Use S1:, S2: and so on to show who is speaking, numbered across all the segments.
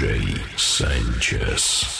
S1: DJ Sanchez.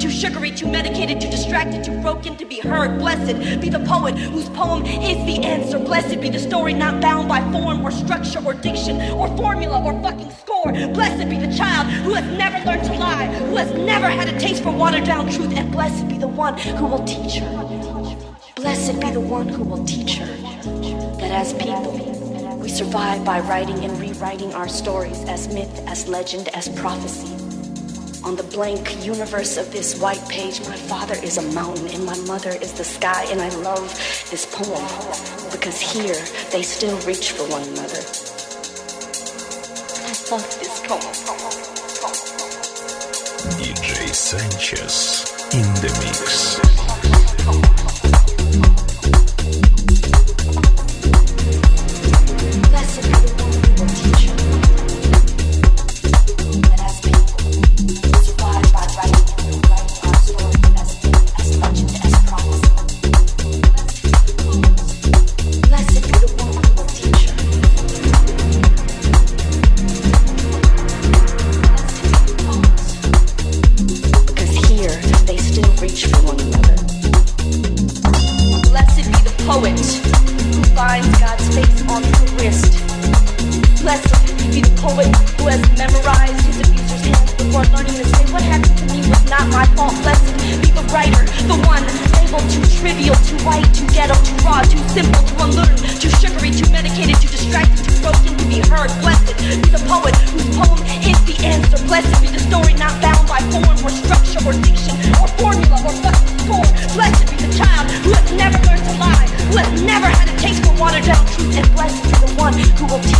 S2: Too sugary, too medicated, too distracted, too broken to be heard. Blessed be the poet whose poem is the answer. Blessed be the story not bound by form or structure or diction or formula or fucking score. Blessed be the child who has never learned to lie, who has never had a taste for watered down truth, and blessed be the one who will teach her. Blessed be the one who will teach her that as people, we survive by writing and rewriting our stories as myth, as legend, as prophecy. On the blank universe of this white page, my father is a mountain and my mother is the sky, and I love this poem because here they still reach for one another. I love this poem.
S3: DJ Sanchez in the mix. blessed to the one who will teach.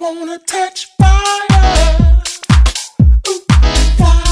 S3: wanna touch fire.
S2: Ooh,
S3: fire.